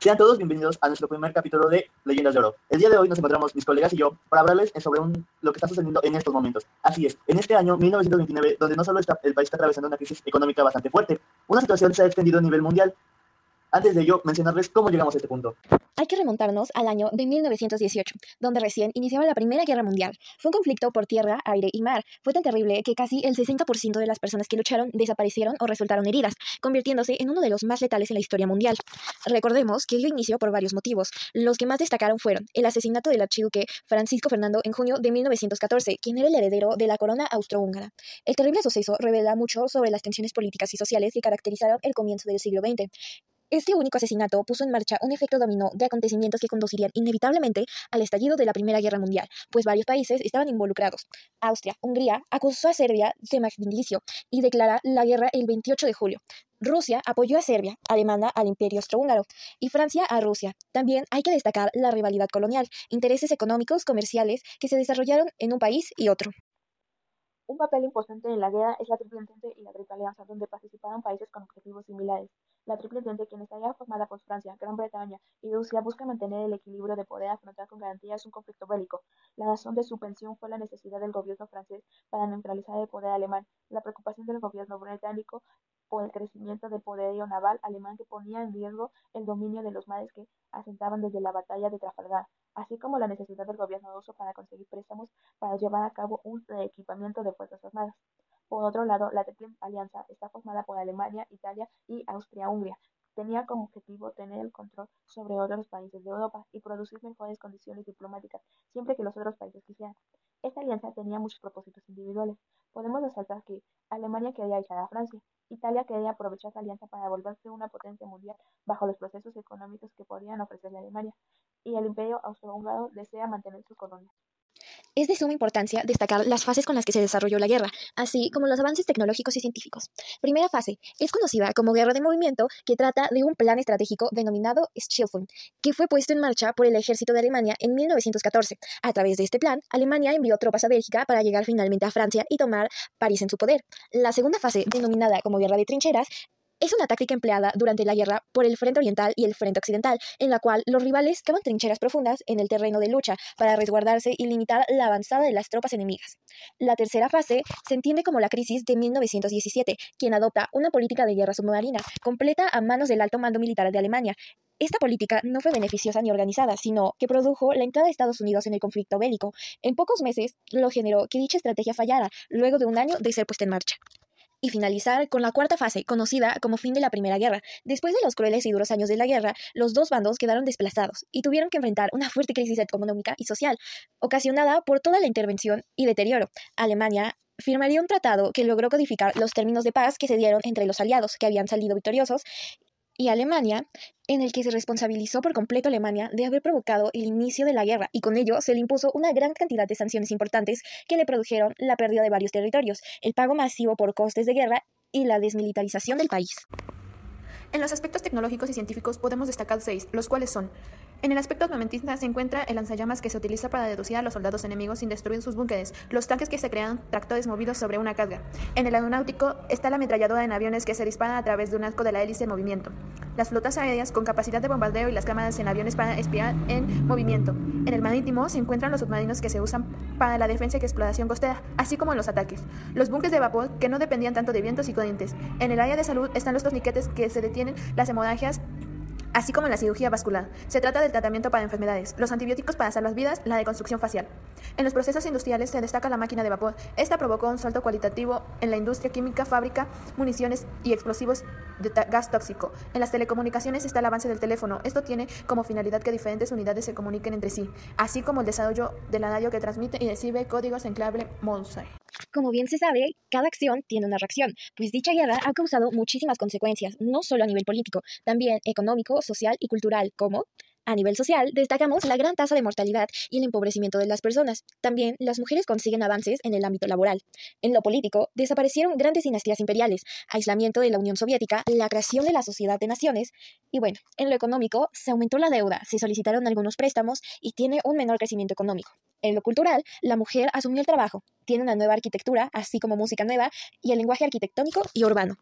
Sean todos bienvenidos a nuestro primer capítulo de Leyendas de Oro. El día de hoy nos encontramos mis colegas y yo para hablarles sobre lo que está sucediendo en estos momentos. Así es, en este año 1929, donde no solo el país está atravesando una crisis económica bastante fuerte, una situación se ha extendido a nivel mundial antes de ello, mencionarles cómo llegamos a este punto. Hay que remontarnos al año de 1918, donde recién iniciaba la Primera Guerra Mundial. Fue un conflicto por tierra, aire y mar. Fue tan terrible que casi el 60% de las personas que lucharon desaparecieron o resultaron heridas, convirtiéndose en uno de los más letales en la historia mundial. Recordemos que ello inició por varios motivos. Los que más destacaron fueron el asesinato del archiduque Francisco Fernando en junio de 1914, quien era el heredero de la corona austrohúngara. El terrible suceso revela mucho sobre las tensiones políticas y sociales que caracterizaron el comienzo del siglo XX. Este único asesinato puso en marcha un efecto dominó de acontecimientos que conducirían inevitablemente al estallido de la Primera Guerra Mundial, pues varios países estaban involucrados. Austria, Hungría, acusó a Serbia de magnicidio y declara la guerra el 28 de julio. Rusia apoyó a Serbia, Alemania al Imperio Austrohúngaro y Francia a Rusia. También hay que destacar la rivalidad colonial, intereses económicos, comerciales que se desarrollaron en un país y otro. Un papel importante en la guerra es la Triple Entente y la Triple Alianza, donde participaron países con objetivos similares. La Triple Entente, quien estaría formada por Francia, Gran Bretaña y Rusia, busca mantener el equilibrio de poder afrontar con garantías un conflicto bélico. La razón de su pensión fue la necesidad del gobierno francés para neutralizar el poder alemán, la preocupación del gobierno británico por el crecimiento del poderío naval alemán que ponía en riesgo el dominio de los mares que asentaban desde la batalla de Trafalgar, así como la necesidad del gobierno ruso para conseguir préstamos para llevar a cabo un reequipamiento de fuerzas armadas. Por otro lado, la Triple Alianza está formada por Alemania, Italia y Austria-Hungría. Tenía como objetivo tener el control sobre otros países de Europa y producir mejores condiciones diplomáticas siempre que los otros países quisieran. Esta alianza tenía muchos propósitos individuales. Podemos resaltar que Alemania quería echar a Francia, Italia quería aprovechar esa alianza para volverse una potencia mundial bajo los procesos económicos que podían ofrecerle Alemania, y el Imperio Austrohúngaro desea mantener sus colonias. Es de suma importancia destacar las fases con las que se desarrolló la guerra, así como los avances tecnológicos y científicos. Primera fase es conocida como guerra de movimiento, que trata de un plan estratégico denominado Schilfung, que fue puesto en marcha por el ejército de Alemania en 1914. A través de este plan, Alemania envió tropas a Bélgica para llegar finalmente a Francia y tomar París en su poder. La segunda fase, denominada como guerra de trincheras, es una táctica empleada durante la guerra por el Frente Oriental y el Frente Occidental, en la cual los rivales cavan trincheras profundas en el terreno de lucha para resguardarse y limitar la avanzada de las tropas enemigas. La tercera fase se entiende como la crisis de 1917, quien adopta una política de guerra submarina completa a manos del alto mando militar de Alemania, esta política no fue beneficiosa ni organizada, sino que produjo la entrada de Estados Unidos en el conflicto bélico. En pocos meses lo generó que dicha estrategia fallara, luego de un año de ser puesta en marcha y finalizar con la cuarta fase, conocida como fin de la Primera Guerra. Después de los crueles y duros años de la guerra, los dos bandos quedaron desplazados y tuvieron que enfrentar una fuerte crisis económica y social, ocasionada por toda la intervención y deterioro. Alemania firmaría un tratado que logró codificar los términos de paz que se dieron entre los aliados que habían salido victoriosos y Alemania, en el que se responsabilizó por completo Alemania de haber provocado el inicio de la guerra y con ello se le impuso una gran cantidad de sanciones importantes que le produjeron la pérdida de varios territorios, el pago masivo por costes de guerra y la desmilitarización del país. En los aspectos tecnológicos y científicos podemos destacar seis, los cuales son en el aspecto armamentista se encuentra el lanzallamas que se utiliza para deducir a los soldados enemigos sin destruir sus búnkeres, los tanques que se crean tractores movidos sobre una carga. En el aeronáutico está la ametralladora en aviones que se dispara a través de un arco de la hélice en movimiento, las flotas aéreas con capacidad de bombardeo y las cámaras en aviones para espiar en movimiento. En el marítimo se encuentran los submarinos que se usan para la defensa y exploración costera, así como los ataques. Los buques de vapor que no dependían tanto de vientos y corrientes. En el área de salud están los torniquetes que se detienen las hemorragias así como en la cirugía vascular. Se trata del tratamiento para enfermedades, los antibióticos para salvar vidas, la deconstrucción facial. En los procesos industriales se destaca la máquina de vapor. Esta provocó un salto cualitativo en la industria química, fábrica, municiones y explosivos de gas tóxico. En las telecomunicaciones está el avance del teléfono. Esto tiene como finalidad que diferentes unidades se comuniquen entre sí, así como el desarrollo de la radio que transmite y recibe códigos en clave Morse. Como bien se sabe, cada acción tiene una reacción, pues dicha guerra ha causado muchísimas consecuencias, no solo a nivel político, también económico, social y cultural, como a nivel social, destacamos la gran tasa de mortalidad y el empobrecimiento de las personas. También las mujeres consiguen avances en el ámbito laboral. En lo político, desaparecieron grandes dinastías imperiales, aislamiento de la Unión Soviética, la creación de la Sociedad de Naciones y bueno, en lo económico se aumentó la deuda, se solicitaron algunos préstamos y tiene un menor crecimiento económico. En lo cultural, la mujer asumió el trabajo, tiene una nueva arquitectura, así como música nueva y el lenguaje arquitectónico y urbano.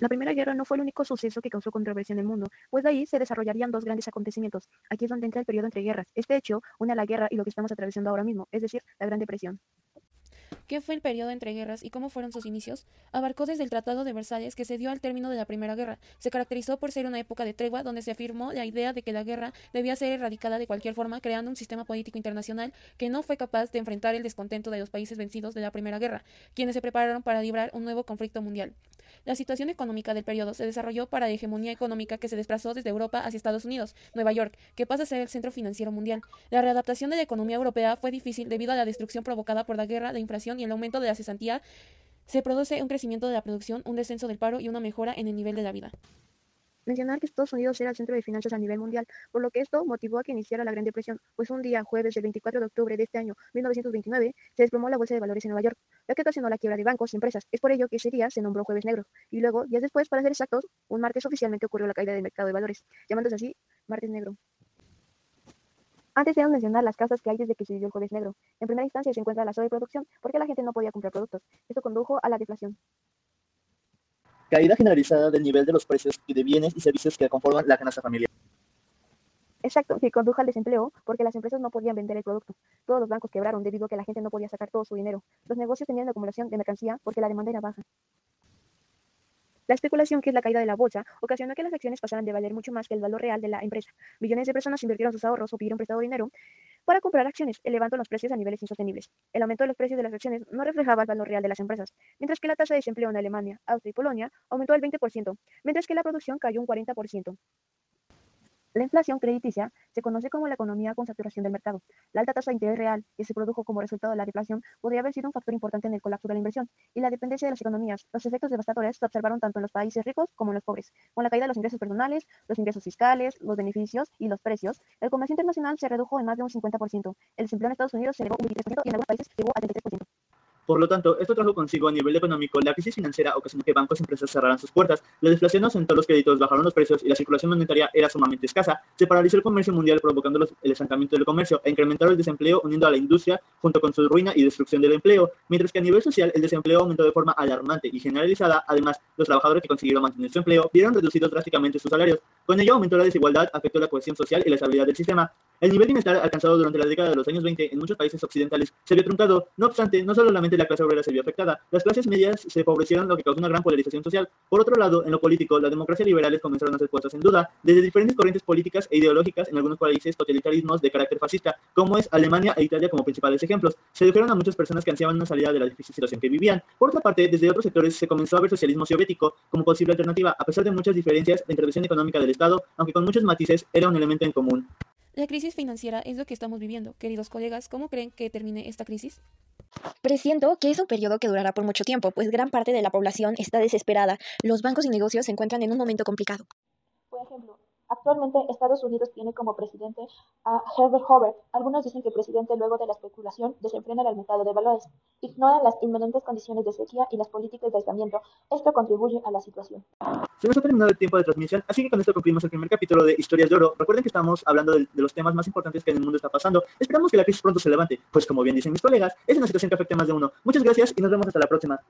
La Primera Guerra no fue el único suceso que causó controversia en el mundo, pues de ahí se desarrollarían dos grandes acontecimientos. Aquí es donde entra el periodo entre guerras. Este hecho une a la guerra y lo que estamos atravesando ahora mismo, es decir, la Gran Depresión. ¿Qué fue el periodo entre guerras y cómo fueron sus inicios? Abarcó desde el Tratado de Versalles que se dio al término de la Primera Guerra. Se caracterizó por ser una época de tregua donde se afirmó la idea de que la guerra debía ser erradicada de cualquier forma, creando un sistema político internacional que no fue capaz de enfrentar el descontento de los países vencidos de la Primera Guerra, quienes se prepararon para librar un nuevo conflicto mundial. La situación económica del periodo se desarrolló para la hegemonía económica que se desplazó desde Europa hacia Estados Unidos, Nueva York, que pasa a ser el centro financiero mundial. La readaptación de la economía europea fue difícil debido a la destrucción provocada por la guerra, la inflación y el aumento de la cesantía. Se produce un crecimiento de la producción, un descenso del paro y una mejora en el nivel de la vida. Mencionar que Estados Unidos era el centro de finanzas a nivel mundial, por lo que esto motivó a que iniciara la Gran Depresión, pues un día, jueves del 24 de octubre de este año 1929, se desplomó la bolsa de valores en Nueva York, lo que ocasionó la quiebra de bancos y empresas. Es por ello que ese día se nombró Jueves Negro, y luego, días después, para ser exactos, un martes oficialmente ocurrió la caída del mercado de valores, llamándose así Martes Negro. Antes de mencionar las causas que hay desde que se vivió el Jueves Negro. En primera instancia se encuentra la sobreproducción, porque la gente no podía comprar productos. Esto condujo a la deflación. Caída generalizada del nivel de los precios y de bienes y servicios que conforman la canasta familiar. Exacto, que condujo al desempleo porque las empresas no podían vender el producto. Todos los bancos quebraron debido a que la gente no podía sacar todo su dinero. Los negocios tenían acumulación de mercancía porque la demanda era baja. La especulación, que es la caída de la bolsa, ocasionó que las acciones pasaran de valer mucho más que el valor real de la empresa. Millones de personas invirtieron sus ahorros o pidieron prestado dinero para comprar acciones, elevando los precios a niveles insostenibles. El aumento de los precios de las acciones no reflejaba el valor real de las empresas, mientras que la tasa de desempleo en Alemania, Austria y Polonia aumentó al 20%, mientras que la producción cayó un 40%. La inflación crediticia se conoce como la economía con saturación del mercado. La alta tasa de interés real que se produjo como resultado de la deflación podría haber sido un factor importante en el colapso de la inversión y la dependencia de las economías. Los efectos devastadores se observaron tanto en los países ricos como en los pobres, con la caída de los ingresos personales, los ingresos fiscales, los beneficios y los precios. El comercio internacional se redujo en más de un 50%. El desempleo en Estados Unidos se elevó un 23% y en algunos países llegó a 33%. Por lo tanto, esto trajo consigo a nivel económico la crisis financiera ocasionó que bancos y empresas cerraran sus puertas, la deflación asentó los créditos, bajaron los precios y la circulación monetaria era sumamente escasa. Se paralizó el comercio mundial provocando el estancamiento del comercio e incrementaron el desempleo uniendo a la industria junto con su ruina y destrucción del empleo, mientras que a nivel social el desempleo aumentó de forma alarmante y generalizada. Además, los trabajadores que consiguieron mantener su empleo vieron reducidos drásticamente sus salarios. Con ello aumentó la desigualdad, afectó la cohesión social y la estabilidad del sistema. El nivel de bienestar alcanzado durante la década de los años 20 en muchos países occidentales se vio truncado. No obstante, no solamente la clase obrera se vio afectada, las clases medias se empobrecieron, lo que causó una gran polarización social. Por otro lado, en lo político, las democracias liberales comenzaron a ser puestas en duda desde diferentes corrientes políticas e ideológicas en algunos países totalitarismos de carácter fascista, como es Alemania e Italia como principales ejemplos. Se dijeron a muchas personas que ansiaban una salida de la difícil situación que vivían. Por otra parte, desde otros sectores se comenzó a ver socialismo soviético como posible alternativa, a pesar de muchas diferencias, la intervención económica del Estado, aunque con muchos matices, era un elemento en común. La crisis financiera es lo que estamos viviendo. Queridos colegas, ¿cómo creen que termine esta crisis? Presiento que es un periodo que durará por mucho tiempo, pues gran parte de la población está desesperada. Los bancos y negocios se encuentran en un momento complicado. Por ejemplo, Actualmente Estados Unidos tiene como presidente a Herbert Hoover. Algunos dicen que el presidente luego de la especulación desenfrena el mercado de valores, ignora las inminentes condiciones de sequía y las políticas de aislamiento. Esto contribuye a la situación. Se nos ha terminado el tiempo de transmisión, así que con esto concluimos el primer capítulo de Historias de Oro. Recuerden que estamos hablando de, de, los temas más importantes que en el mundo está pasando. Esperamos que la crisis pronto se levante, pues como bien dicen mis colegas, es una situación que afecta más de uno. Muchas gracias y nos vemos hasta la próxima.